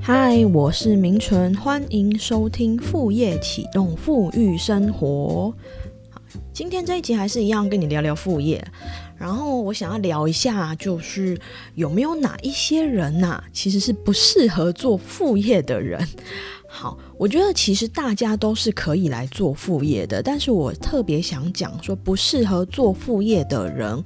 嗨，我是明纯，欢迎收听副业启动富裕生活。今天这一集还是一样跟你聊聊副业，然后我想要聊一下，就是有没有哪一些人呐，其实是不适合做副业的人。好，我觉得其实大家都是可以来做副业的，但是我特别想讲说，不适合做副业的人。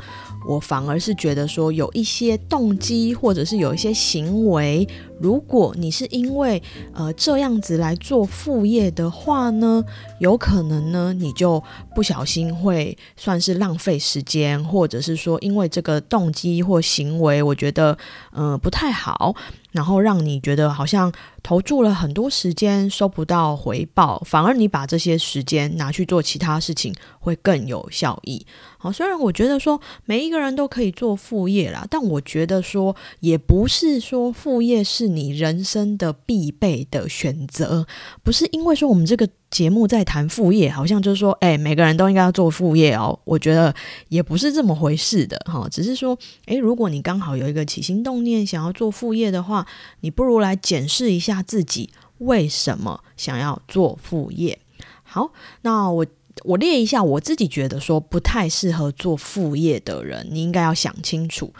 我反而是觉得说，有一些动机，或者是有一些行为，如果你是因为呃这样子来做副业的话呢，有可能呢你就不小心会算是浪费时间，或者是说因为这个动机或行为，我觉得呃不太好。然后让你觉得好像投注了很多时间收不到回报，反而你把这些时间拿去做其他事情会更有效益。好，虽然我觉得说每一个人都可以做副业啦，但我觉得说也不是说副业是你人生的必备的选择，不是因为说我们这个。节目在谈副业，好像就是说，哎，每个人都应该要做副业哦。我觉得也不是这么回事的哈，只是说，哎，如果你刚好有一个起心动念想要做副业的话，你不如来检视一下自己为什么想要做副业。好，那我我列一下我自己觉得说不太适合做副业的人，你应该要想清楚。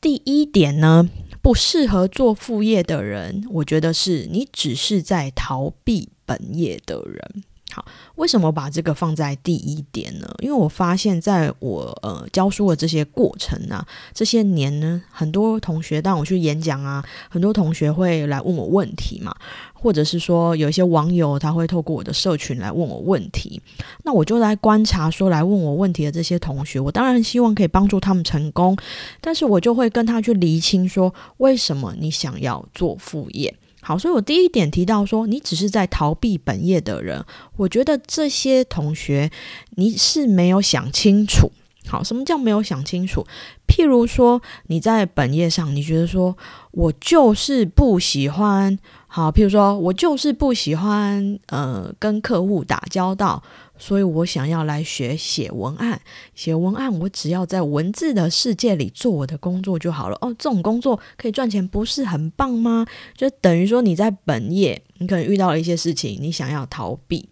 第一点呢，不适合做副业的人，我觉得是你只是在逃避。本业的人，好，为什么把这个放在第一点呢？因为我发现，在我呃教书的这些过程啊，这些年呢，很多同学当我去演讲啊，很多同学会来问我问题嘛，或者是说有一些网友他会透过我的社群来问我问题，那我就来观察说来问我问题的这些同学，我当然希望可以帮助他们成功，但是我就会跟他去厘清说，为什么你想要做副业。好，所以我第一点提到说，你只是在逃避本业的人，我觉得这些同学你是没有想清楚。好，什么叫没有想清楚？譬如说你在本业上，你觉得说我就是不喜欢，好，譬如说我就是不喜欢，呃，跟客户打交道。所以我想要来学写文案，写文案我只要在文字的世界里做我的工作就好了。哦，这种工作可以赚钱，不是很棒吗？就等于说你在本业，你可能遇到了一些事情，你想要逃避。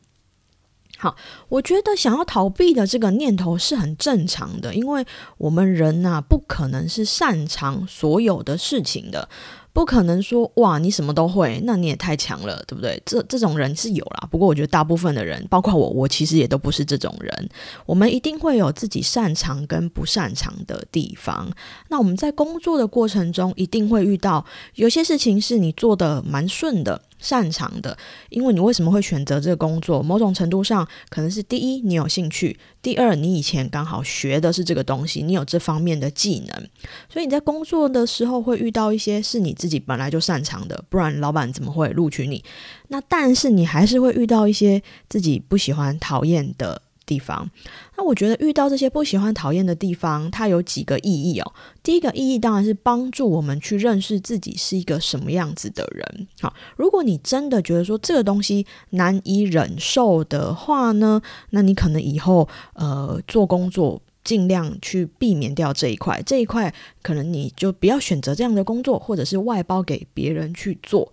好，我觉得想要逃避的这个念头是很正常的，因为我们人呐，不可能是擅长所有的事情的。不可能说哇，你什么都会，那你也太强了，对不对？这这种人是有啦，不过我觉得大部分的人，包括我，我其实也都不是这种人。我们一定会有自己擅长跟不擅长的地方。那我们在工作的过程中，一定会遇到有些事情是你做的蛮顺的。擅长的，因为你为什么会选择这个工作？某种程度上，可能是第一，你有兴趣；第二，你以前刚好学的是这个东西，你有这方面的技能，所以你在工作的时候会遇到一些是你自己本来就擅长的，不然老板怎么会录取你？那但是你还是会遇到一些自己不喜欢、讨厌的。地方，那我觉得遇到这些不喜欢、讨厌的地方，它有几个意义哦。第一个意义当然是帮助我们去认识自己是一个什么样子的人。好，如果你真的觉得说这个东西难以忍受的话呢，那你可能以后呃做工作尽量去避免掉这一块，这一块可能你就不要选择这样的工作，或者是外包给别人去做。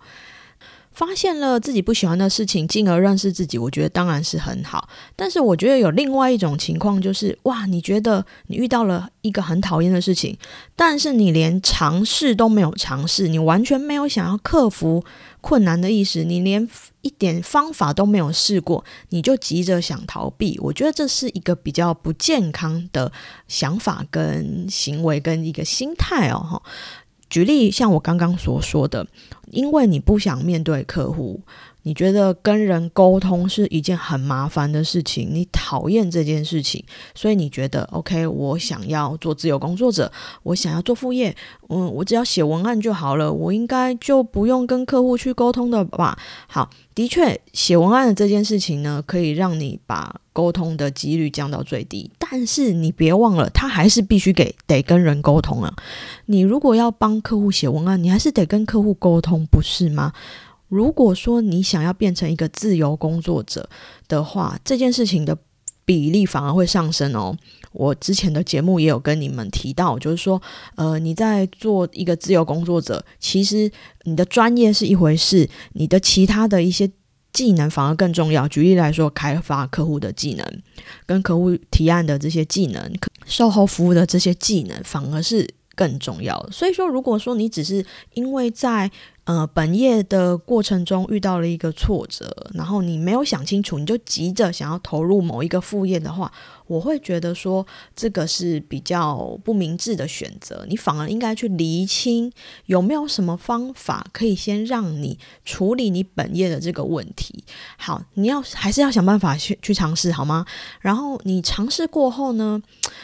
发现了自己不喜欢的事情，进而认识自己，我觉得当然是很好。但是我觉得有另外一种情况，就是哇，你觉得你遇到了一个很讨厌的事情，但是你连尝试都没有尝试，你完全没有想要克服困难的意识，你连一点方法都没有试过，你就急着想逃避。我觉得这是一个比较不健康的想法、跟行为、跟一个心态哦，举例，像我刚刚所说的，因为你不想面对客户。你觉得跟人沟通是一件很麻烦的事情，你讨厌这件事情，所以你觉得 OK，我想要做自由工作者，我想要做副业，嗯，我只要写文案就好了，我应该就不用跟客户去沟通的吧？好，的确，写文案的这件事情呢，可以让你把沟通的几率降到最低，但是你别忘了，他还是必须给得跟人沟通啊。你如果要帮客户写文案，你还是得跟客户沟通，不是吗？如果说你想要变成一个自由工作者的话，这件事情的比例反而会上升哦。我之前的节目也有跟你们提到，就是说，呃，你在做一个自由工作者，其实你的专业是一回事，你的其他的一些技能反而更重要。举例来说，开发客户的技能，跟客户提案的这些技能，售后服务的这些技能，反而是更重要的。所以说，如果说你只是因为在呃，本业的过程中遇到了一个挫折，然后你没有想清楚，你就急着想要投入某一个副业的话，我会觉得说这个是比较不明智的选择。你反而应该去厘清有没有什么方法可以先让你处理你本业的这个问题。好，你要还是要想办法去去尝试，好吗？然后你尝试过后呢，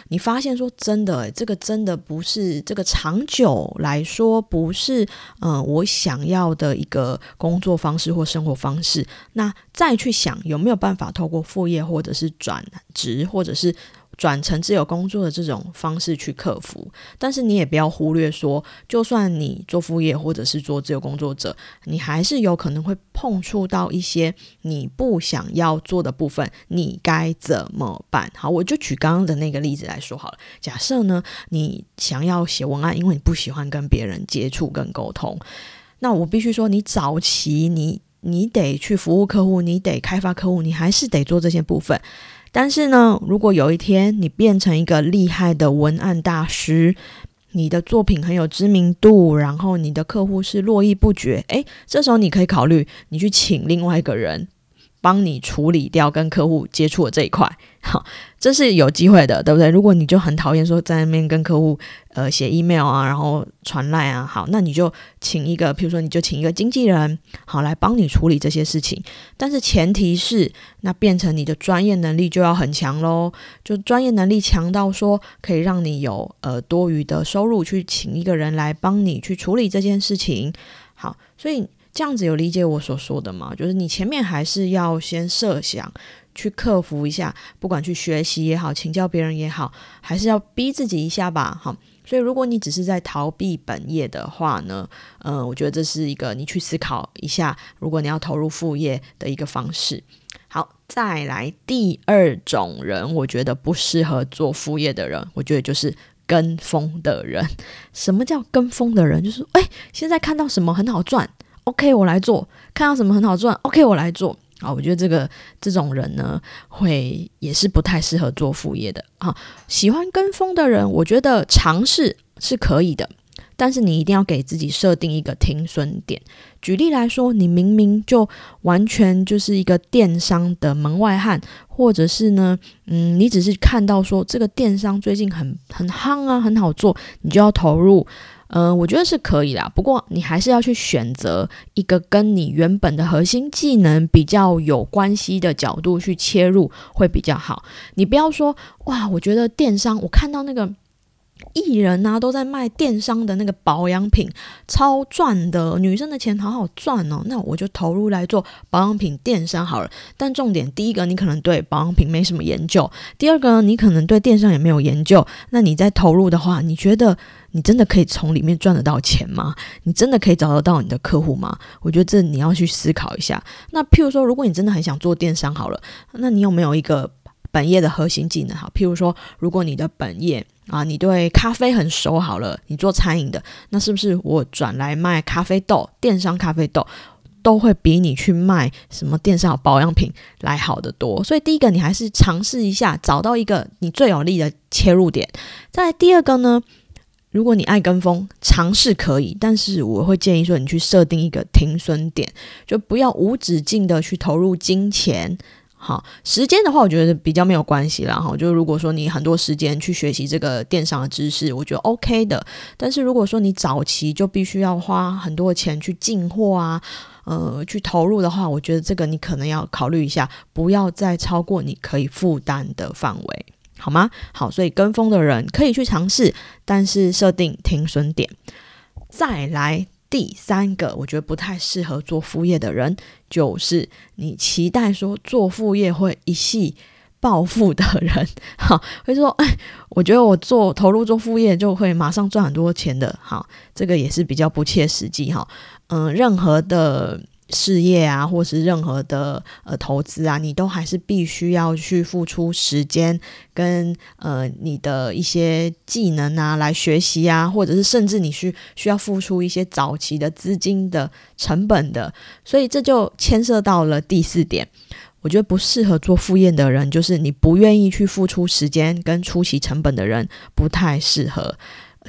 你发现说真的，这个真的不是这个长久来说不是，嗯，我想。想要的一个工作方式或生活方式，那再去想有没有办法透过副业或者是转职或者是转成自由工作的这种方式去克服。但是你也不要忽略说，就算你做副业或者是做自由工作者，你还是有可能会碰触到一些你不想要做的部分，你该怎么办？好，我就举刚刚的那个例子来说好了。假设呢，你想要写文案，因为你不喜欢跟别人接触跟沟通。那我必须说，你早期你你得去服务客户，你得开发客户，你还是得做这些部分。但是呢，如果有一天你变成一个厉害的文案大师，你的作品很有知名度，然后你的客户是络绎不绝，诶，这时候你可以考虑你去请另外一个人。帮你处理掉跟客户接触的这一块，好，这是有机会的，对不对？如果你就很讨厌说在那边跟客户呃写 email 啊，然后传赖啊，好，那你就请一个，比如说你就请一个经纪人，好来帮你处理这些事情。但是前提是，那变成你的专业能力就要很强喽，就专业能力强到说可以让你有呃多余的收入去请一个人来帮你去处理这件事情。好，所以。这样子有理解我所说的吗？就是你前面还是要先设想，去克服一下，不管去学习也好，请教别人也好，还是要逼自己一下吧。好，所以如果你只是在逃避本业的话呢，嗯，我觉得这是一个你去思考一下，如果你要投入副业的一个方式。好，再来第二种人，我觉得不适合做副业的人，我觉得就是跟风的人。什么叫跟风的人？就是哎，现在看到什么很好赚。OK，我来做。看到什么很好赚，OK，我来做。啊，我觉得这个这种人呢，会也是不太适合做副业的啊。喜欢跟风的人，我觉得尝试是可以的，但是你一定要给自己设定一个停损点。举例来说，你明明就完全就是一个电商的门外汉，或者是呢，嗯，你只是看到说这个电商最近很很夯啊，很好做，你就要投入。嗯，我觉得是可以啦，不过你还是要去选择一个跟你原本的核心技能比较有关系的角度去切入会比较好。你不要说哇，我觉得电商，我看到那个艺人啊都在卖电商的那个保养品，超赚的，女生的钱好好赚哦，那我就投入来做保养品电商好了。但重点，第一个你可能对保养品没什么研究，第二个呢你可能对电商也没有研究，那你在投入的话，你觉得？你真的可以从里面赚得到钱吗？你真的可以找得到你的客户吗？我觉得这你要去思考一下。那譬如说，如果你真的很想做电商好了，那你有没有一个本业的核心技能？好，譬如说，如果你的本业啊，你对咖啡很熟好了，你做餐饮的，那是不是我转来卖咖啡豆，电商咖啡豆都会比你去卖什么电商保养品来好得多？所以第一个，你还是尝试一下，找到一个你最有利的切入点。再第二个呢？如果你爱跟风，尝试可以，但是我会建议说，你去设定一个停损点，就不要无止境的去投入金钱。好，时间的话，我觉得比较没有关系啦。哈，就如果说你很多时间去学习这个电商的知识，我觉得 OK 的。但是如果说你早期就必须要花很多钱去进货啊，呃，去投入的话，我觉得这个你可能要考虑一下，不要再超过你可以负担的范围。好吗？好，所以跟风的人可以去尝试，但是设定停损点。再来第三个，我觉得不太适合做副业的人，就是你期待说做副业会一系暴富的人。哈，会说，哎，我觉得我做投入做副业就会马上赚很多钱的。好，这个也是比较不切实际哈。嗯，任何的事业啊，或是任何的呃投资啊，你都还是必须要去付出时间跟呃你的一些技能啊来学习啊，或者是甚至你需需要付出一些早期的资金的成本的，所以这就牵涉到了第四点。我觉得不适合做副业的人，就是你不愿意去付出时间跟初期成本的人，不太适合。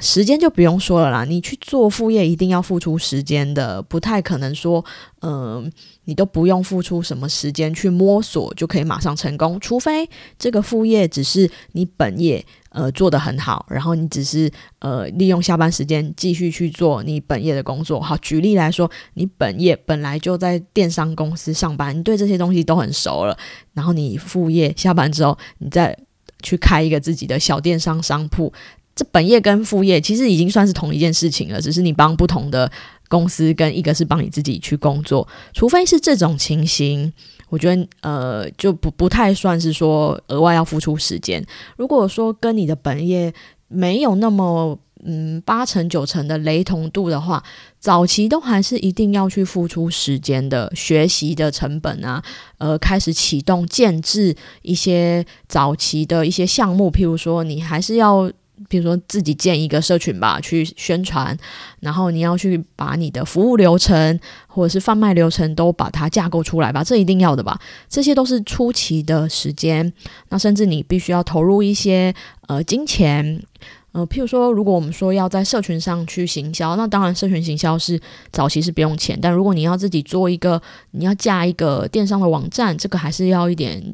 时间就不用说了啦，你去做副业一定要付出时间的，不太可能说，嗯，你都不用付出什么时间去摸索就可以马上成功，除非这个副业只是你本业呃做得很好，然后你只是呃利用下班时间继续去做你本业的工作。好，举例来说，你本业本来就在电商公司上班，你对这些东西都很熟了，然后你副业下班之后，你再去开一个自己的小电商商铺。这本业跟副业其实已经算是同一件事情了，只是你帮不同的公司，跟一个是帮你自己去工作。除非是这种情形，我觉得呃就不不太算是说额外要付出时间。如果说跟你的本业没有那么嗯八成九成的雷同度的话，早期都还是一定要去付出时间的学习的成本啊，呃开始启动建制一些早期的一些项目，譬如说你还是要。比如说自己建一个社群吧，去宣传，然后你要去把你的服务流程或者是贩卖流程都把它架构出来吧，这一定要的吧？这些都是初期的时间，那甚至你必须要投入一些呃金钱，呃，譬如说，如果我们说要在社群上去行销，那当然社群行销是早期是不用钱，但如果你要自己做一个，你要架一个电商的网站，这个还是要一点。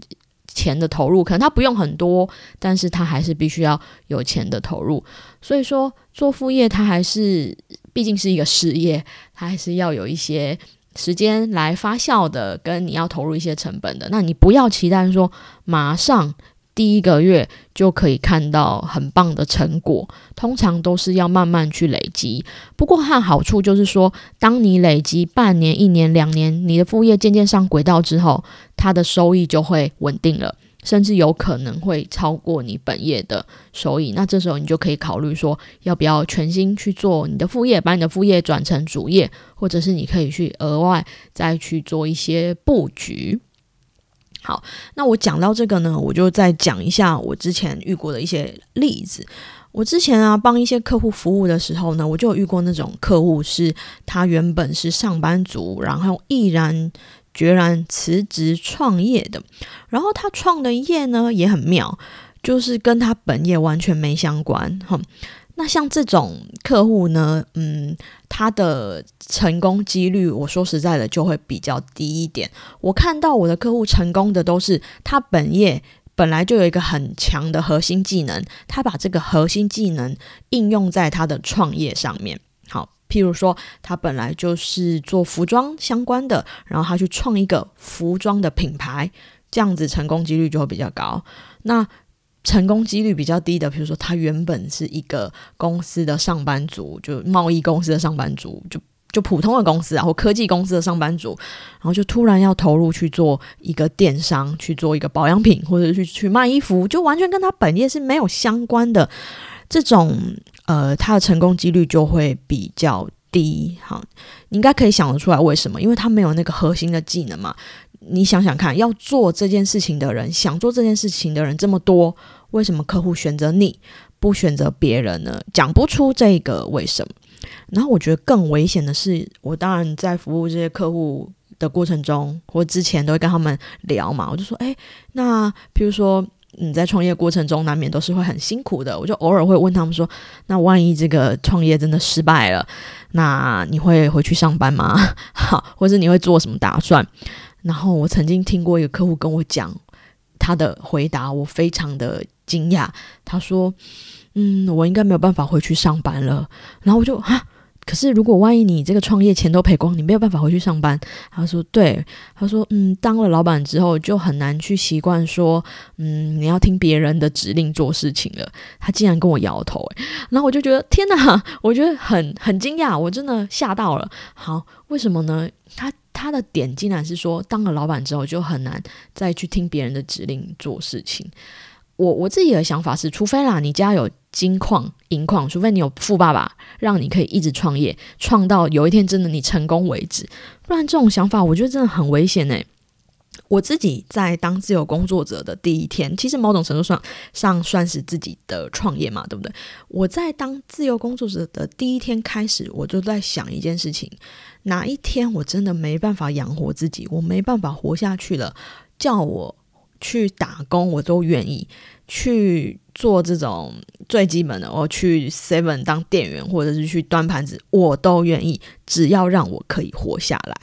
钱的投入可能他不用很多，但是他还是必须要有钱的投入。所以说做副业，他还是毕竟是一个事业，他还是要有一些时间来发酵的，跟你要投入一些成本的。那你不要期待说马上。第一个月就可以看到很棒的成果，通常都是要慢慢去累积。不过它好处就是说，当你累积半年、一年、两年，你的副业渐渐上轨道之后，它的收益就会稳定了，甚至有可能会超过你本业的收益。那这时候你就可以考虑说，要不要全心去做你的副业，把你的副业转成主业，或者是你可以去额外再去做一些布局。好，那我讲到这个呢，我就再讲一下我之前遇过的一些例子。我之前啊帮一些客户服务的时候呢，我就遇过那种客户，是他原本是上班族，然后毅然决然辞职创业的。然后他创的业呢也很妙，就是跟他本业完全没相关。哈，那像这种客户呢，嗯。他的成功几率，我说实在的，就会比较低一点。我看到我的客户成功的，都是他本业本来就有一个很强的核心技能，他把这个核心技能应用在他的创业上面。好，譬如说，他本来就是做服装相关的，然后他去创一个服装的品牌，这样子成功几率就会比较高。那成功几率比较低的，比如说他原本是一个公司的上班族，就贸易公司的上班族，就就普通的公司啊，或科技公司的上班族，然后就突然要投入去做一个电商，去做一个保养品，或者去去卖衣服，就完全跟他本业是没有相关的，这种呃，他的成功几率就会比较低。好，你应该可以想得出来为什么？因为他没有那个核心的技能嘛。你想想看，要做这件事情的人，想做这件事情的人这么多，为什么客户选择你不选择别人呢？讲不出这个为什么。然后我觉得更危险的是，我当然在服务这些客户的过程中，或之前都会跟他们聊嘛，我就说，哎，那比如说你在创业过程中难免都是会很辛苦的，我就偶尔会问他们说，那万一这个创业真的失败了，那你会回去上班吗？好，或者你会做什么打算？然后我曾经听过一个客户跟我讲他的回答，我非常的惊讶。他说：“嗯，我应该没有办法回去上班了。”然后我就啊。可是，如果万一你这个创业钱都赔光，你没有办法回去上班。他说：“对。”他说：“嗯，当了老板之后，就很难去习惯说，嗯，你要听别人的指令做事情了。”他竟然跟我摇头，诶，然后我就觉得天哪，我觉得很很惊讶，我真的吓到了。好，为什么呢？他他的点竟然是说，当了老板之后，就很难再去听别人的指令做事情。我我自己的想法是，除非啦，你家有金矿、银矿，除非你有富爸爸，让你可以一直创业，创到有一天真的你成功为止，不然这种想法我觉得真的很危险诶。我自己在当自由工作者的第一天，其实某种程度上上算是自己的创业嘛，对不对？我在当自由工作者的第一天开始，我就在想一件事情：哪一天我真的没办法养活自己，我没办法活下去了，叫我。去打工，我都愿意去做这种最基本的。我去 Seven 当店员，或者是去端盘子，我都愿意，只要让我可以活下来。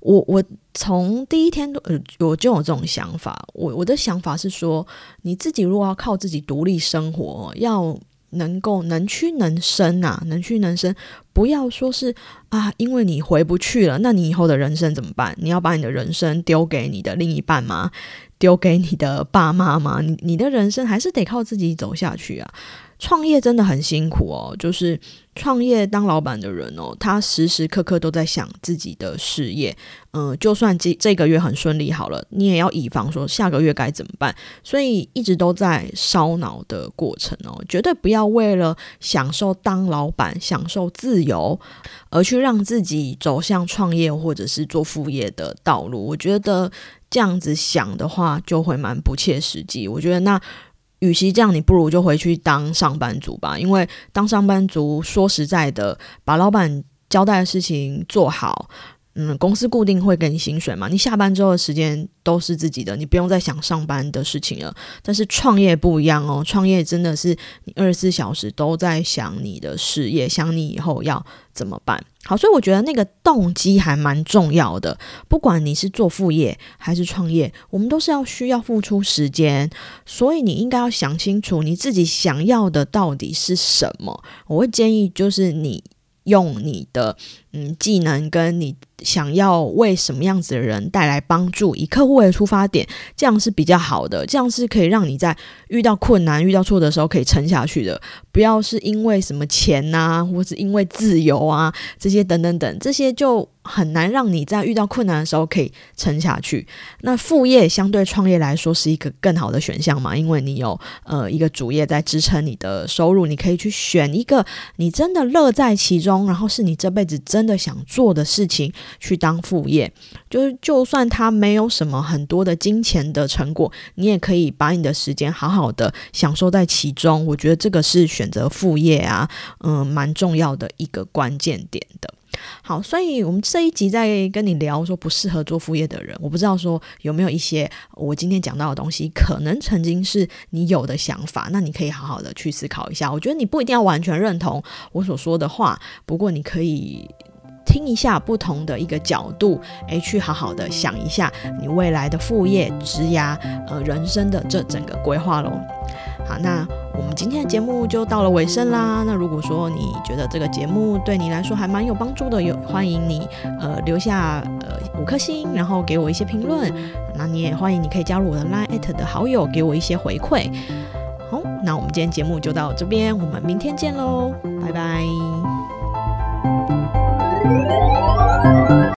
我我从第一天呃，我就有这种想法。我我的想法是说，你自己如果要靠自己独立生活，要能够能屈能伸啊，能屈能伸，不要说是啊，因为你回不去了，那你以后的人生怎么办？你要把你的人生丢给你的另一半吗？丢给你的爸妈吗？你你的人生还是得靠自己走下去啊！创业真的很辛苦哦，就是创业当老板的人哦，他时时刻刻都在想自己的事业。嗯，就算这这个月很顺利好了，你也要以防说下个月该怎么办。所以一直都在烧脑的过程哦，绝对不要为了享受当老板、享受自由而去让自己走向创业或者是做副业的道路。我觉得。这样子想的话，就会蛮不切实际。我觉得，那与其这样，你不如就回去当上班族吧。因为当上班族，说实在的，把老板交代的事情做好，嗯，公司固定会给你薪水嘛。你下班之后的时间。都是自己的，你不用再想上班的事情了。但是创业不一样哦，创业真的是你二十四小时都在想你的事业，想你以后要怎么办。好，所以我觉得那个动机还蛮重要的。不管你是做副业还是创业，我们都是要需要付出时间，所以你应该要想清楚你自己想要的到底是什么。我会建议就是你用你的嗯技能跟你。想要为什么样子的人带来帮助，以客户为出发点，这样是比较好的，这样是可以让你在遇到困难、遇到挫折的时候可以撑下去的。不要是因为什么钱呐，或是因为自由啊这些等等等，这些就很难让你在遇到困难的时候可以撑下去。那副业相对创业来说是一个更好的选项嘛，因为你有呃一个主业在支撑你的收入，你可以去选一个你真的乐在其中，然后是你这辈子真的想做的事情。去当副业，就是就算他没有什么很多的金钱的成果，你也可以把你的时间好好的享受在其中。我觉得这个是选择副业啊，嗯，蛮重要的一个关键点的。好，所以我们这一集在跟你聊说不适合做副业的人，我不知道说有没有一些我今天讲到的东西，可能曾经是你有的想法，那你可以好好的去思考一下。我觉得你不一定要完全认同我所说的话，不过你可以。听一下不同的一个角度，诶，去好好的想一下你未来的副业、职涯、呃人生的这整个规划喽。好，那我们今天的节目就到了尾声啦。那如果说你觉得这个节目对你来说还蛮有帮助的，有欢迎你呃留下呃五颗星，然后给我一些评论。那你也欢迎你可以加入我的 Line 的好友，给我一些回馈。好，那我们今天节目就到这边，我们明天见喽，拜拜。Música